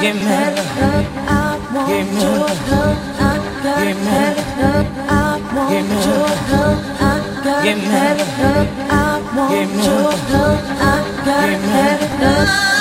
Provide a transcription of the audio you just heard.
give me, give me, give me, give me, give me, give me.